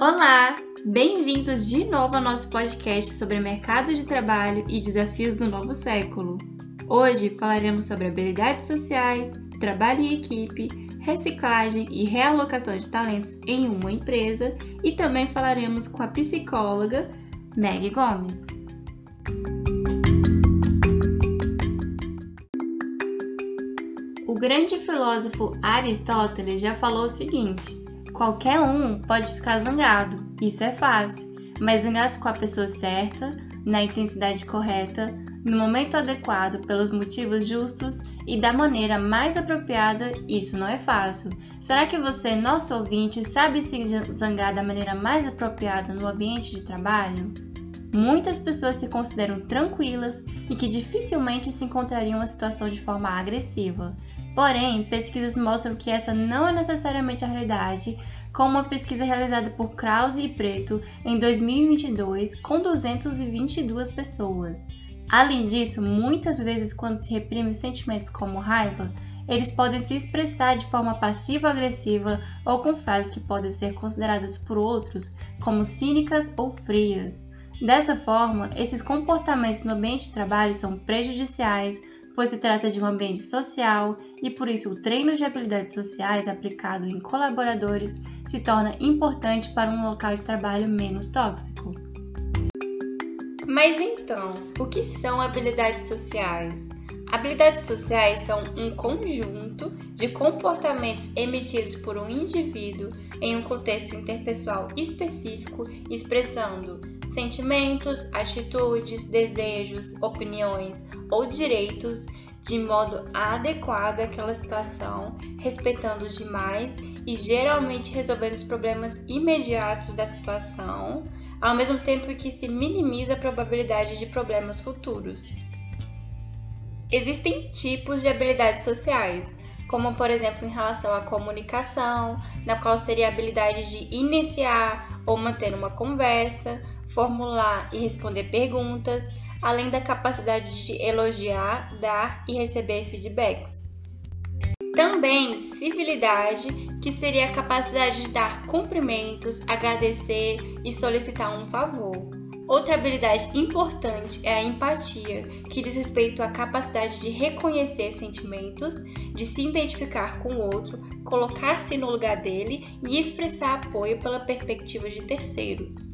Olá! Bem-vindos de novo ao nosso podcast sobre mercado de trabalho e desafios do novo século. Hoje falaremos sobre habilidades sociais, trabalho em equipe, reciclagem e realocação de talentos em uma empresa e também falaremos com a psicóloga Meg Gomes. O grande filósofo Aristóteles já falou o seguinte: qualquer um pode ficar zangado, isso é fácil, mas zangar-se com a pessoa certa, na intensidade correta, no momento adequado, pelos motivos justos e da maneira mais apropriada, isso não é fácil. Será que você, nosso ouvinte, sabe se zangar da maneira mais apropriada no ambiente de trabalho? Muitas pessoas se consideram tranquilas e que dificilmente se encontrariam uma situação de forma agressiva. Porém, pesquisas mostram que essa não é necessariamente a realidade, como uma pesquisa realizada por Krause e Preto em 2022 com 222 pessoas. Além disso, muitas vezes quando se reprime sentimentos como raiva, eles podem se expressar de forma passiva-agressiva ou com frases que podem ser consideradas por outros como cínicas ou frias. Dessa forma, esses comportamentos no ambiente de trabalho são prejudiciais pois se trata de um ambiente social e por isso o treino de habilidades sociais aplicado em colaboradores se torna importante para um local de trabalho menos tóxico. Mas então, o que são habilidades sociais? Habilidades sociais são um conjunto de comportamentos emitidos por um indivíduo em um contexto interpessoal específico, expressando sentimentos, atitudes, desejos, opiniões ou direitos de modo adequado àquela situação, respeitando os demais e geralmente resolvendo os problemas imediatos da situação, ao mesmo tempo que se minimiza a probabilidade de problemas futuros. Existem tipos de habilidades sociais, como por exemplo em relação à comunicação, na qual seria a habilidade de iniciar ou manter uma conversa, formular e responder perguntas, além da capacidade de elogiar, dar e receber feedbacks. Também civilidade, que seria a capacidade de dar cumprimentos, agradecer e solicitar um favor. Outra habilidade importante é a empatia, que diz respeito à capacidade de reconhecer sentimentos, de se identificar com o outro, colocar-se no lugar dele e expressar apoio pela perspectiva de terceiros.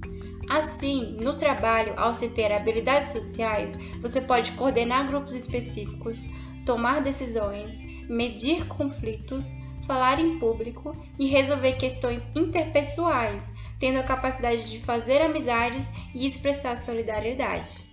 Assim, no trabalho, ao se ter habilidades sociais, você pode coordenar grupos específicos, tomar decisões, medir conflitos, falar em público e resolver questões interpessoais, tendo a capacidade de fazer amizades e expressar solidariedade.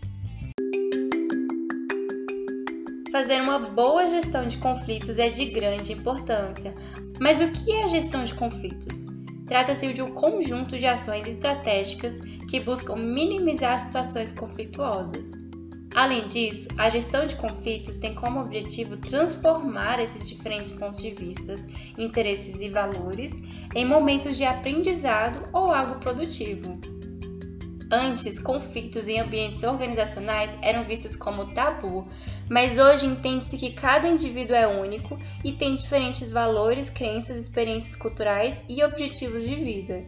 Fazer uma boa gestão de conflitos é de grande importância. Mas o que é a gestão de conflitos? Trata-se de um conjunto de ações estratégicas que buscam minimizar situações conflituosas. Além disso, a gestão de conflitos tem como objetivo transformar esses diferentes pontos de vista, interesses e valores em momentos de aprendizado ou algo produtivo. Antes, conflitos em ambientes organizacionais eram vistos como tabu, mas hoje entende-se que cada indivíduo é único e tem diferentes valores, crenças, experiências culturais e objetivos de vida.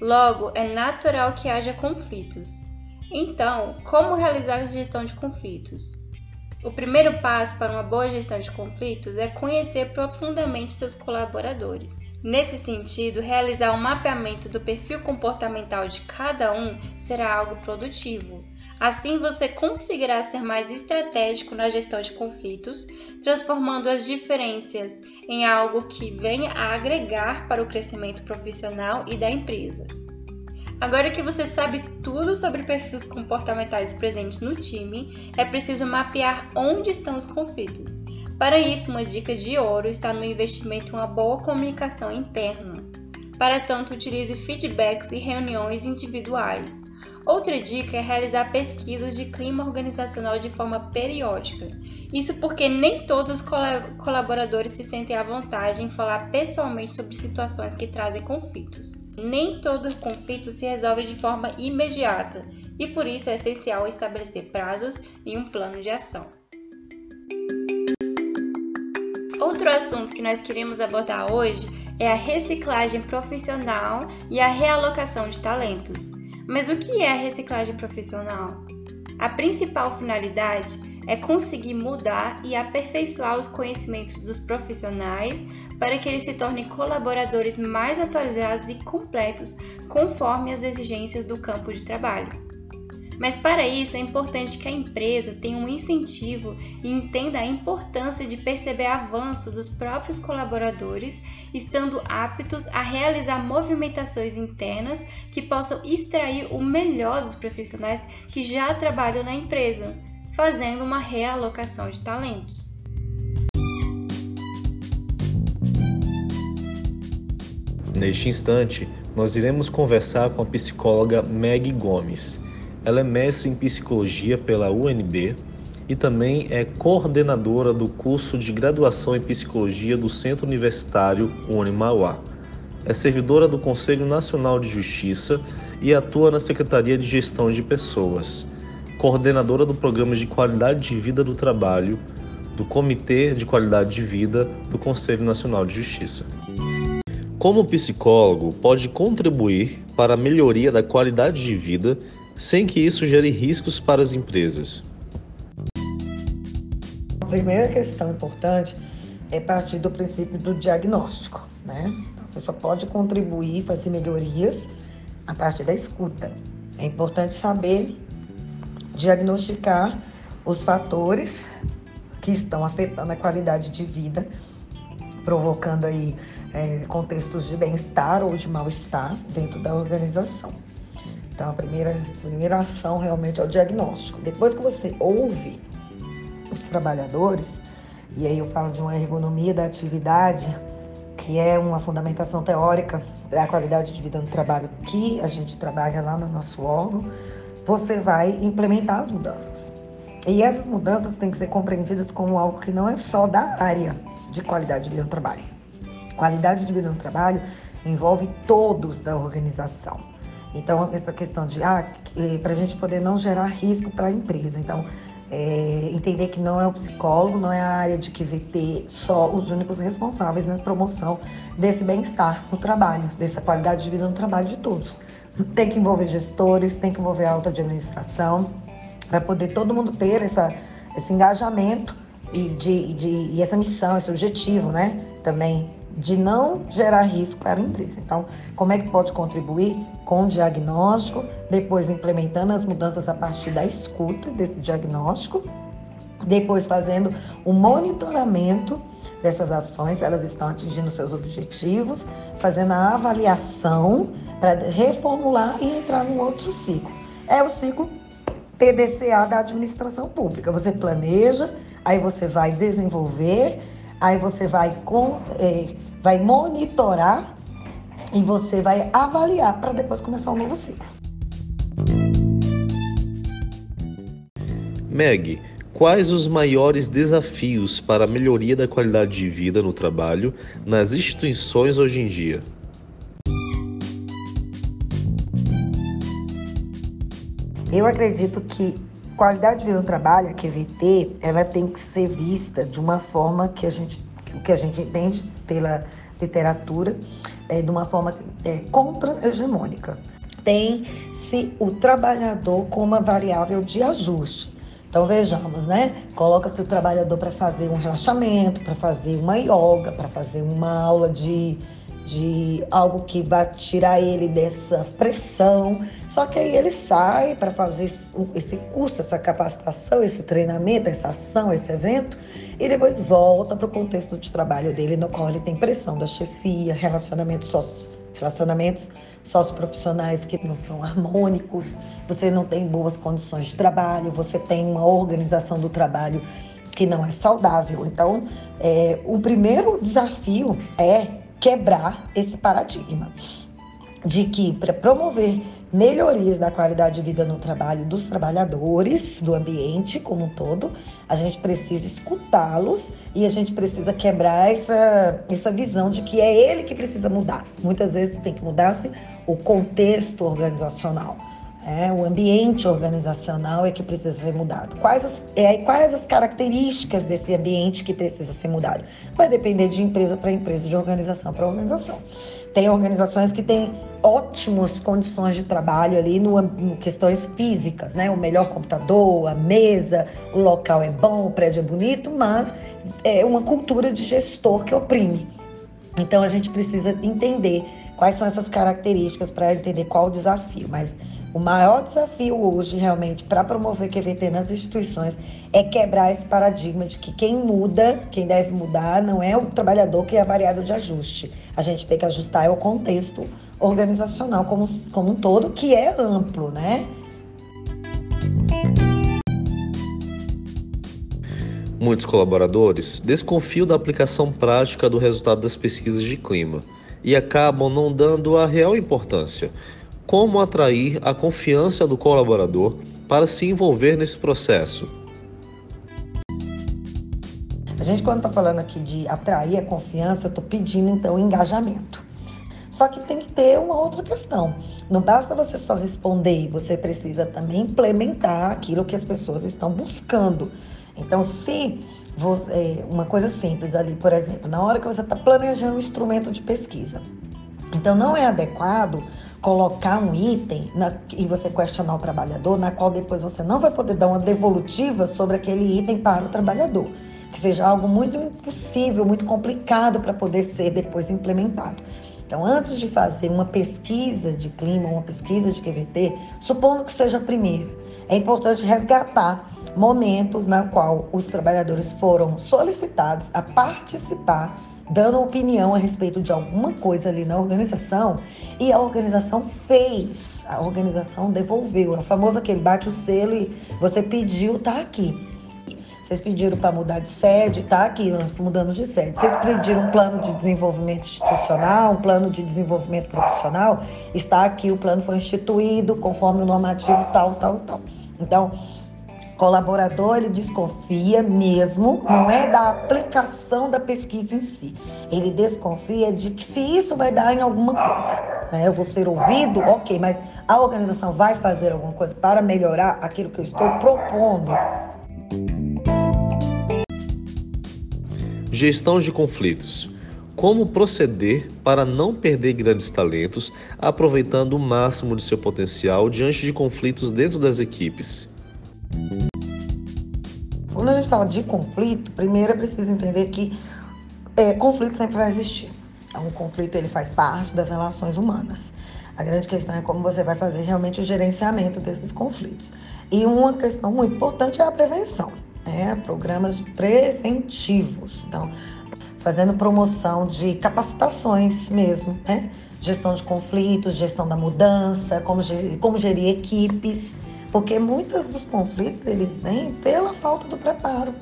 Logo, é natural que haja conflitos. Então, como realizar a gestão de conflitos? O primeiro passo para uma boa gestão de conflitos é conhecer profundamente seus colaboradores. Nesse sentido, realizar um mapeamento do perfil comportamental de cada um será algo produtivo. Assim, você conseguirá ser mais estratégico na gestão de conflitos, transformando as diferenças em algo que venha a agregar para o crescimento profissional e da empresa. Agora que você sabe tudo sobre perfis comportamentais presentes no time, é preciso mapear onde estão os conflitos. Para isso, uma dica de ouro está no investimento em uma boa comunicação interna. Para tanto, utilize feedbacks e reuniões individuais. Outra dica é realizar pesquisas de clima organizacional de forma periódica. Isso porque nem todos os colaboradores se sentem à vontade em falar pessoalmente sobre situações que trazem conflitos. Nem todo conflito se resolve de forma imediata e por isso é essencial estabelecer prazos e um plano de ação. Outro assunto que nós queremos abordar hoje é a reciclagem profissional e a realocação de talentos. Mas o que é a reciclagem profissional? A principal finalidade é conseguir mudar e aperfeiçoar os conhecimentos dos profissionais para que eles se tornem colaboradores mais atualizados e completos conforme as exigências do campo de trabalho. Mas para isso é importante que a empresa tenha um incentivo e entenda a importância de perceber avanço dos próprios colaboradores, estando aptos a realizar movimentações internas que possam extrair o melhor dos profissionais que já trabalham na empresa, fazendo uma realocação de talentos. Neste instante, nós iremos conversar com a psicóloga Meg Gomes ela é mestre em psicologia pela UNB e também é coordenadora do curso de graduação em psicologia do Centro Universitário Unimauá. É servidora do Conselho Nacional de Justiça e atua na Secretaria de Gestão de Pessoas, coordenadora do Programa de Qualidade de Vida do Trabalho do Comitê de Qualidade de Vida do Conselho Nacional de Justiça. Como psicólogo, pode contribuir para a melhoria da qualidade de vida sem que isso gere riscos para as empresas? A primeira questão importante é partir do princípio do diagnóstico, né? Então, você só pode contribuir, fazer melhorias a partir da escuta. É importante saber diagnosticar os fatores que estão afetando a qualidade de vida, provocando aí é, contextos de bem-estar ou de mal-estar dentro da organização. Então, a primeira, a primeira ação realmente é o diagnóstico. Depois que você ouve os trabalhadores, e aí eu falo de uma ergonomia da atividade, que é uma fundamentação teórica da qualidade de vida no trabalho que a gente trabalha lá no nosso órgão, você vai implementar as mudanças. E essas mudanças têm que ser compreendidas como algo que não é só da área de qualidade de vida no trabalho. Qualidade de vida no trabalho envolve todos da organização. Então, essa questão de, ah, para a gente poder não gerar risco para a empresa. Então, é, entender que não é o psicólogo, não é a área de QVT só os únicos responsáveis na promoção desse bem-estar no trabalho, dessa qualidade de vida no trabalho de todos. Tem que envolver gestores, tem que envolver a alta administração, para poder todo mundo ter essa, esse engajamento e, de, de, e essa missão, esse objetivo, né? Também de não gerar risco para a empresa. Então, como é que pode contribuir? Com o diagnóstico, depois implementando as mudanças a partir da escuta desse diagnóstico, depois fazendo o monitoramento dessas ações, elas estão atingindo seus objetivos, fazendo a avaliação para reformular e entrar num outro ciclo. É o ciclo PDCA da administração pública. Você planeja, aí você vai desenvolver Aí você vai, com, é, vai monitorar e você vai avaliar para depois começar um novo ciclo. Meg, quais os maiores desafios para a melhoria da qualidade de vida no trabalho nas instituições hoje em dia? Eu acredito que Qualidade de vida no trabalho, a QVT, ela tem que ser vista de uma forma que a gente, que a gente entende pela literatura, é, de uma forma é, contra-hegemônica. Tem-se o trabalhador como uma variável de ajuste. Então vejamos, né? Coloca-se o trabalhador para fazer um relaxamento, para fazer uma yoga, para fazer uma aula de de algo que vai tirar ele dessa pressão. Só que aí ele sai para fazer esse curso, essa capacitação, esse treinamento, essa ação, esse evento, e depois volta para o contexto de trabalho dele, no qual ele tem pressão da chefia, relacionamentos, socio, relacionamentos socioprofissionais que não são harmônicos, você não tem boas condições de trabalho, você tem uma organização do trabalho que não é saudável. Então, é, o primeiro desafio é quebrar esse paradigma de que para promover melhorias da qualidade de vida no trabalho dos trabalhadores, do ambiente como um todo, a gente precisa escutá-los e a gente precisa quebrar essa, essa visão de que é ele que precisa mudar. Muitas vezes tem que mudar-se o contexto organizacional. É, o ambiente organizacional é que precisa ser mudado. Quais as, é, quais as características desse ambiente que precisa ser mudado? Vai depender de empresa para empresa, de organização para organização. Tem organizações que têm ótimas condições de trabalho ali no, no, questões físicas, né? O melhor computador, a mesa, o local é bom, o prédio é bonito, mas é uma cultura de gestor que oprime. Então a gente precisa entender quais são essas características para entender qual o desafio. Mas o maior desafio hoje, realmente, para promover QVT nas instituições é quebrar esse paradigma de que quem muda, quem deve mudar, não é o trabalhador que é a variável de ajuste. A gente tem que ajustar o contexto organizacional como, como um todo, que é amplo, né? Muitos colaboradores desconfiam da aplicação prática do resultado das pesquisas de clima e acabam não dando a real importância como atrair a confiança do colaborador para se envolver nesse processo. A gente, quando está falando aqui de atrair a confiança, estou pedindo então engajamento. Só que tem que ter uma outra questão. Não basta você só responder, você precisa também implementar aquilo que as pessoas estão buscando. Então, se uma coisa simples ali, por exemplo, na hora que você está planejando um instrumento de pesquisa, então não é adequado colocar um item na, e você questionar o trabalhador, na qual depois você não vai poder dar uma devolutiva sobre aquele item para o trabalhador, que seja algo muito impossível, muito complicado para poder ser depois implementado. Então, antes de fazer uma pesquisa de clima, uma pesquisa de QVT, supondo que seja a primeira, é importante resgatar momentos na qual os trabalhadores foram solicitados a participar dando opinião a respeito de alguma coisa ali na organização e a organização fez, a organização devolveu. É famoso aquele bate o selo e você pediu, tá aqui. Vocês pediram para mudar de sede, tá aqui, nós mudamos de sede. Vocês pediram um plano de desenvolvimento institucional, um plano de desenvolvimento profissional, está aqui, o plano foi instituído conforme o normativo tal, tal, tal. Então, colaborador ele desconfia mesmo, não é da aplicação da pesquisa em si. Ele desconfia de que se isso vai dar em alguma coisa. Né? Eu vou ser ouvido, ok, mas a organização vai fazer alguma coisa para melhorar aquilo que eu estou propondo. Gestão de conflitos. Como proceder para não perder grandes talentos, aproveitando o máximo de seu potencial diante de conflitos dentro das equipes? Quando a gente fala de conflito, primeiro é preciso entender que é, conflito sempre vai existir. Um conflito ele faz parte das relações humanas. A grande questão é como você vai fazer realmente o gerenciamento desses conflitos. E uma questão muito importante é a prevenção, né? Programas preventivos. Então, fazendo promoção de capacitações mesmo, né? Gestão de conflitos, gestão da mudança, como, como gerir equipes porque muitos dos conflitos eles vêm pela falta do preparo.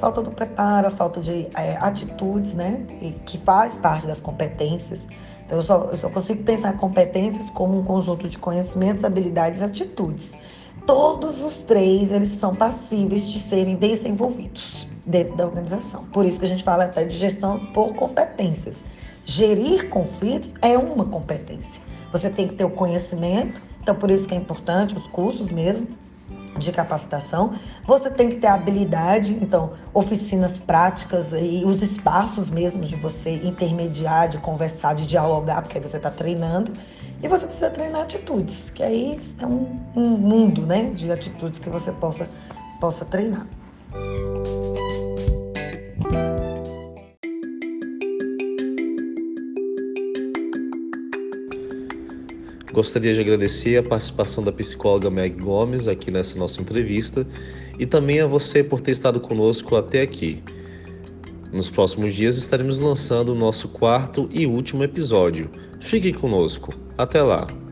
Falta do preparo, falta de é, atitudes, né? E que faz parte das competências. Então, eu só, eu só consigo pensar competências como um conjunto de conhecimentos, habilidades e atitudes. Todos os três, eles são passíveis de serem desenvolvidos dentro da organização. Por isso que a gente fala até de gestão por competências. Gerir conflitos é uma competência. Você tem que ter o conhecimento, então, por isso que é importante os cursos mesmo de capacitação. Você tem que ter habilidade, então, oficinas práticas e os espaços mesmo de você intermediar, de conversar, de dialogar, porque aí você está treinando. E você precisa treinar atitudes, que aí é um, um mundo né, de atitudes que você possa, possa treinar. Gostaria de agradecer a participação da psicóloga Meg Gomes aqui nessa nossa entrevista e também a você por ter estado conosco até aqui. Nos próximos dias estaremos lançando o nosso quarto e último episódio. Fique conosco. Até lá!